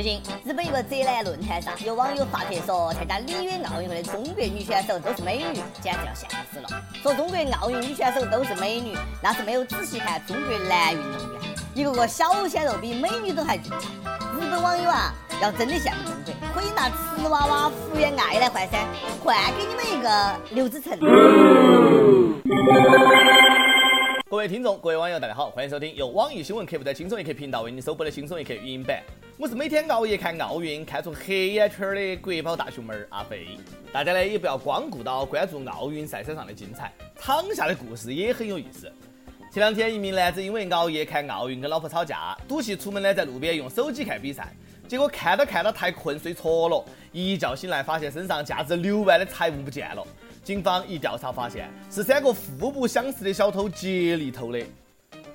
最近，日本一个宅男论坛上，有网友发帖说，参加里约奥运会的中国女选手都是美女，简直要吓死了。说中国奥运女选手都是美女，那是没有仔细看中国男运动员，一个个小鲜肉比美女都还精彩。日本网友啊，要真的羡慕中国，可以拿瓷娃娃福原爱来换噻，换给你们一个刘子成。各位听众，各位网友，大家好，欢迎收听由网易新闻客户端轻松一刻频道为您首播的轻松一刻语音版。我是每天熬夜看奥运，看出黑眼圈的国宝大熊猫阿飞。大家呢也不要光顾到关注奥运赛场上的精彩，场下的故事也很有意思。前两天，一名男子因为熬夜看奥运跟老婆吵架，赌气出门呢，在路边用手机看比赛，结果看到看到太困睡着了，一觉醒来发现身上价值六万的财物不见了。警方一调查发现，是三个互不相识的小偷接力偷的。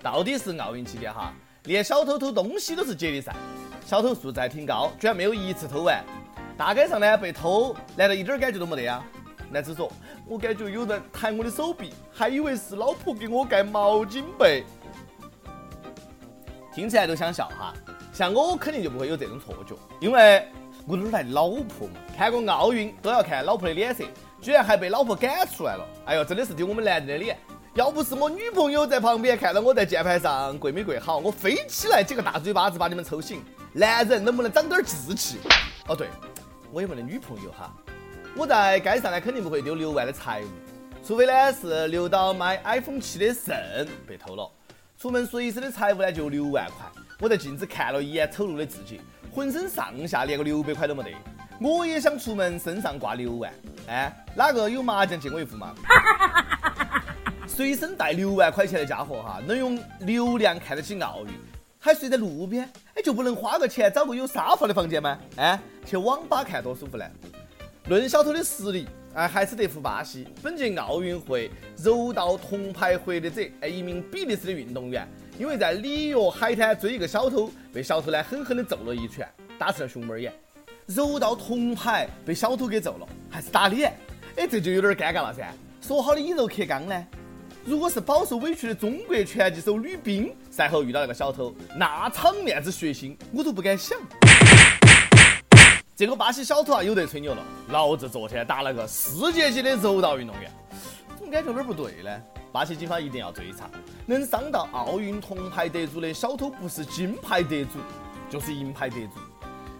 到底是奥运期间哈，连小偷偷东西都是接力赛，小偷素质还挺高，居然没有一次偷完。大街上呢被偷，难道一点感觉都没得呀？男子说：“我感觉有人弹我的手臂，还以为是老婆给我盖毛巾被。”听起来都想笑哈，像我肯定就不会有这种错觉，因为我哪来老婆嘛？看个奥运都要看老婆的脸色。居然还被老婆赶出来了！哎呦，真的是丢我们男人的脸！要不是我女朋友在旁边看到我在键盘上跪没跪好，我飞起来几个大嘴巴子把你们抽醒！男人能不能长点志气？哦对，我也没得女朋友哈。我在街上呢，肯定不会丢六万的财物，除非呢是留到买 iPhone 七的肾被偷了。出门随身的财物呢就六万块。我在镜子看了一眼丑陋的自己，浑身上下连个六百块都没得。我也想出门身上挂六万。哎，哪个有麻将借我一副嘛？随身带六万块钱的家伙哈，能用流量看得起奥运，还睡在路边，哎，就不能花个钱找个有沙发的房间吗？哎，去网吧看多舒服呢。论小偷的实力，哎，还是得服巴西。本届奥运会柔道铜牌获得者，哎，一名比利时的运动员，因为在里约海滩追一个小偷，被小偷呢狠狠地揍了一拳，打成了熊猫眼。柔道铜牌被小偷给揍了，还是打脸？哎，这就有点尴尬了噻。说好的以柔克刚呢？如果是饱受委屈的中国拳击手吕斌赛后遇到那个小偷，那场面之血腥，我都不敢想。这个巴西小偷啊，有得吹牛了，老子昨天打了个世界级的柔道运动员，怎么感觉有点不对呢？巴西警方一定要追查，能伤到奥运铜牌得主的小偷，不是金牌得主，就是银牌得主。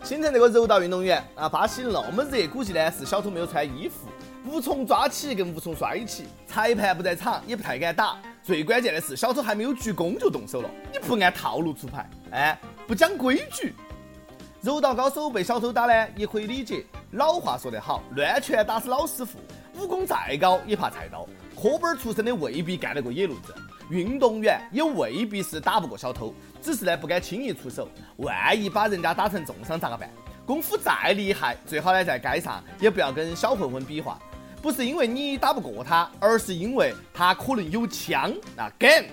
心疼这个柔道运动员啊！巴西那么热，估计呢是小偷没有穿衣服，无从抓起，更无从摔起。裁判不在场，也不太敢打。最关键的是，小偷还没有鞠躬就动手了，你不按套路出牌，哎，不讲规矩。柔道高手被小偷打呢，也可以理解。老话说得好，乱拳打死老师傅，武功再高也怕菜刀。科班出身的未必干得过野路子。运动员也未必是打不过小偷，只是呢不敢轻易出手，万一把人家打成重伤咋个办？功夫再厉害，最好呢在街上也不要跟小混混比划，不是因为你打不过他，而是因为他可能有枪啊敢！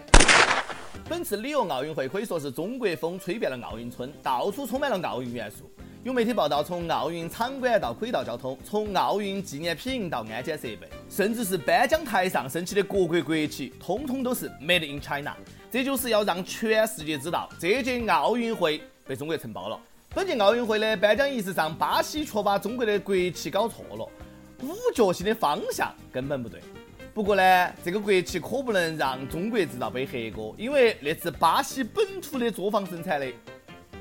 本次里约奥运会可以说是中国风吹遍了奥运村，到处充满了奥运元素。有媒体报道，从奥运场馆到轨道交通，从奥运纪念品到安检设备，甚至是颁奖台上升起的各国国旗，通通都是 Made in China。这就是要让全世界知道，这届奥运会被中国承包了。本届奥运会的颁奖仪式上，巴西却把中国的国旗搞错了，五角星的方向根本不对。不过呢，这个国旗可不能让中国制造背黑锅，因为那是巴西本土的作坊生产的。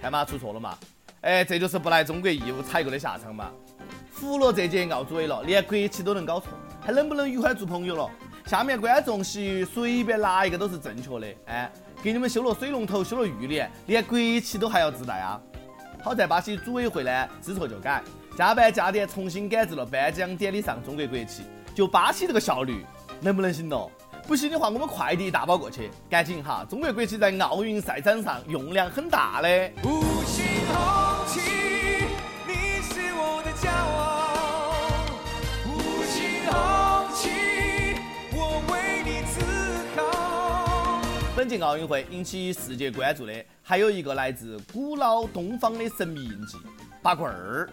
看嘛，出错了嘛。哎，这就是不来中国义务采购的下场嘛！服了这届奥组委了，连国旗都能搞错，还能不能愉快做朋友了？下面观众席随便拿一个都是正确的，哎，给你们修了水龙头，修了浴帘，连国旗都还要自带啊！好在巴西组委会呢，知错就改，加班加点重新赶制了颁奖典礼上中国国旗。就巴西这个效率，能不能行咯？不行的话，我们快递大包过去，赶紧哈！中国国旗在奥运赛场上用量很大的。五星红旗，你是我的骄傲。五星红旗，我为你自豪本届奥运会引起世界关注的，还有一个来自古老东方的神秘印记——八棍儿。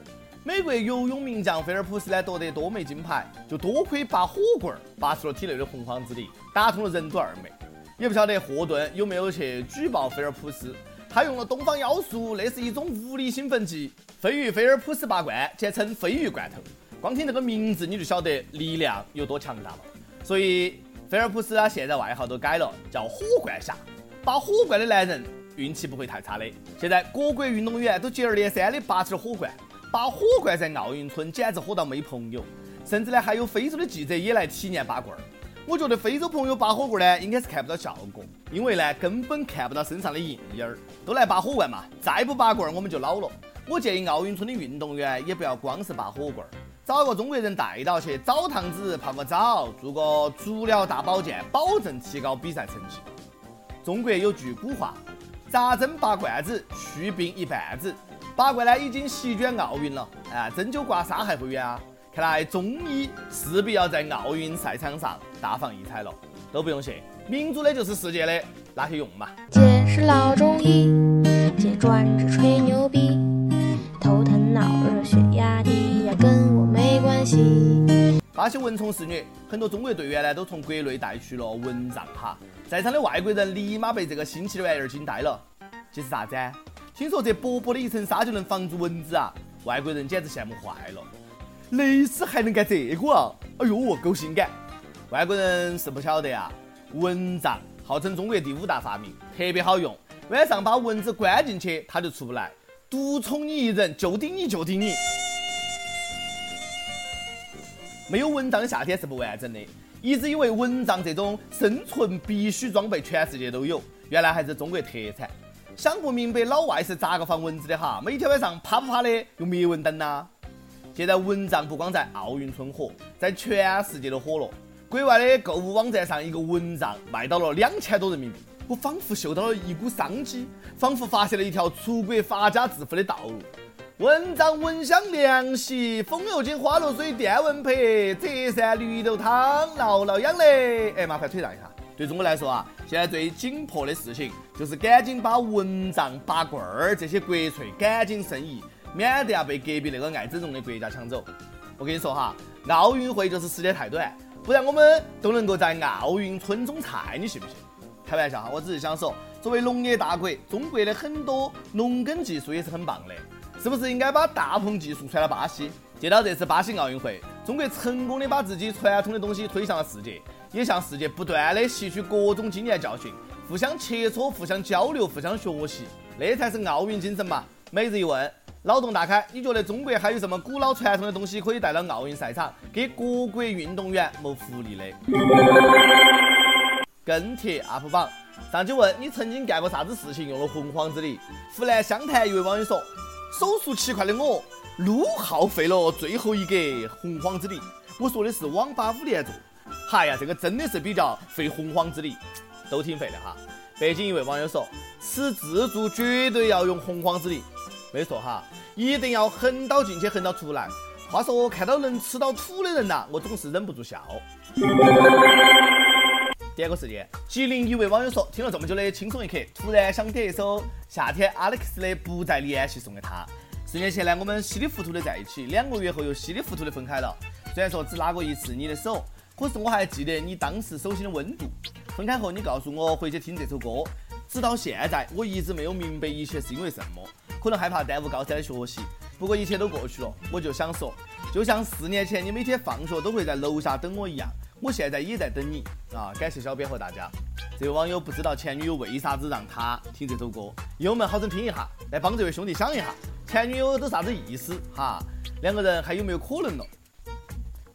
美国游泳名将菲尔普斯呢夺得多枚金牌，就多亏拔火棍儿拔出了体内的洪荒之力，打通了任督二脉。也不晓得霍顿有没有去举报菲尔普斯，他用了东方妖术，那是一种物理兴奋剂——飞鱼菲尔普斯拔罐，简称飞鱼罐头。光听这个名字你就晓得力量有多强大了。所以菲尔普斯啊，现在外号都改了，叫火罐侠。拔火罐的男人运气不会太差的。现在各国运动员都接二连三的拔起了火罐，拔火罐在奥运村简直火到没朋友。甚至呢，还有非洲的记者也来体验拔罐儿。我觉得非洲朋友拔火罐呢，应该是看不到效果，因为呢根本看不到身上的印印儿。都来拔火罐嘛，再不拔罐儿我们就老了。我建议奥运村的运动员也不要光是拔火罐儿，找个中国人带到去澡堂子泡个澡，做个足疗大保健，保证提高比赛成绩。中国有句古话：扎针拔罐子，去病一半子。拔罐呢已经席卷奥运了，啊，针灸刮痧还不远啊。看来中医势必要在奥运赛场上大放异彩了，都不用谢，民族的就是世界的，拿去用嘛。姐是老中医，姐专治吹牛逼，头疼脑热血压低呀，跟我没关系。巴西蚊虫肆虐，很多中国队员呢都从国内带去了蚊帐哈，在场的外国人立马被这个新奇的玩意儿惊呆了。这是啥子？听说这薄薄的一层纱就能防住蚊子啊？外国人简直羡慕坏了。蕾丝还能干这个啊！哎呦，够性感！外国人是不晓得啊，蚊帐号称中国第五大发明，特别好用。晚上把蚊子关进去，它就出不来，独宠你一人，就顶你就顶你。没有蚊帐的夏天是不完整的。一直以为蚊帐这种生存必须装备全世界都有，原来还是中国特产。想不明白老外是咋个防蚊子的哈？每天晚上啪啪啪的用灭蚊灯呐。现在蚊帐不光在奥运村火，在全世界都火了。国外的购物网站上，一个蚊帐卖到了两千多人民币。我仿佛嗅到了一股商机，仿佛发现了一条出国发家致富的道路。蚊帐蚊香凉席，风油精花露水电蚊拍，折扇绿豆汤，挠挠痒嘞。哎，麻烦腿让一下。对中国来说啊，现在最紧迫的事情就是赶紧把蚊帐、拔罐儿这些国粹赶紧申遗。免得要被隔壁那个爱整容的国家抢走。我跟你说哈，奥运会就是时间太短，不然我们都能够在奥运村种菜，你信不信？开玩笑哈，我只是想说，作为农业大国，中国的很多农耕技术也是很棒的，是不是应该把大棚技术传到巴西？借到这次巴西奥运会，中国成功的把自己传统的东西推向了世界，也向世界不断的吸取各种经验教训，互相切磋、互相交流、互相学习，那才是奥运精神嘛。每日一问。脑洞大开，你觉得中国还有什么古老传统的东西可以带到奥运赛场，给各国运动员谋福利的？跟帖 UP 榜上去问你曾经干过啥子事情用了洪荒之力？湖南湘潭一位网友说：手速奇快的我，路耗费了最后一格洪荒之力。我说的是网吧五连坐。嗨呀，这个真的是比较费洪荒之力，都挺费的哈。北京一位网友说：吃自助绝对要用洪荒之力。没错哈，一定要横刀进去，横刀出来。话说，看到能吃到土的人呐，我总是忍不住笑。第二个事件，吉林一位网友说，听了这么久的轻松一刻，突然想点一首夏天 Alex 的《不再联系》送给他。四年前呢，我们稀里糊涂的在一起，两个月后又稀里糊涂的分开了。虽然说只拉过一次你的手，可是我还记得你当时手心的温度。分开后，你告诉我回去听这首歌，直到现在，我一直没有明白一切是因为什么。可能害怕耽误高三的学习，不过一切都过去了。我就想说，就像四年前你每天放学都会在楼下等我一样，我现在也在等你啊！感谢小编和大家。这位网友不知道前女友为啥子让他听这首歌，友们好生。听一下，来帮这位兄弟想一下，前女友都啥子意思哈？两个人还有没有可能了？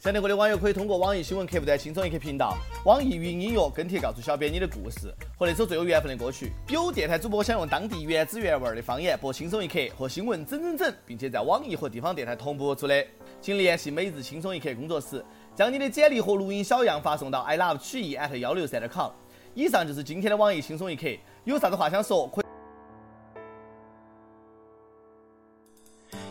想听过的网友可以通过网易新闻客户端“轻松一刻”频道、网易云音乐跟帖告诉小编你的故事和那首最有缘分的歌曲。有电台主播想用当地原汁原味的方言播《轻松一刻》和新闻整整整，并且在网易和地方电台同步播出的，请联系每日轻松一刻工作室，将你的简历和录音小样发送到 i love 曲艺 at 幺六三点 com。以上就是今天的网易轻松一刻，有啥子话想说可。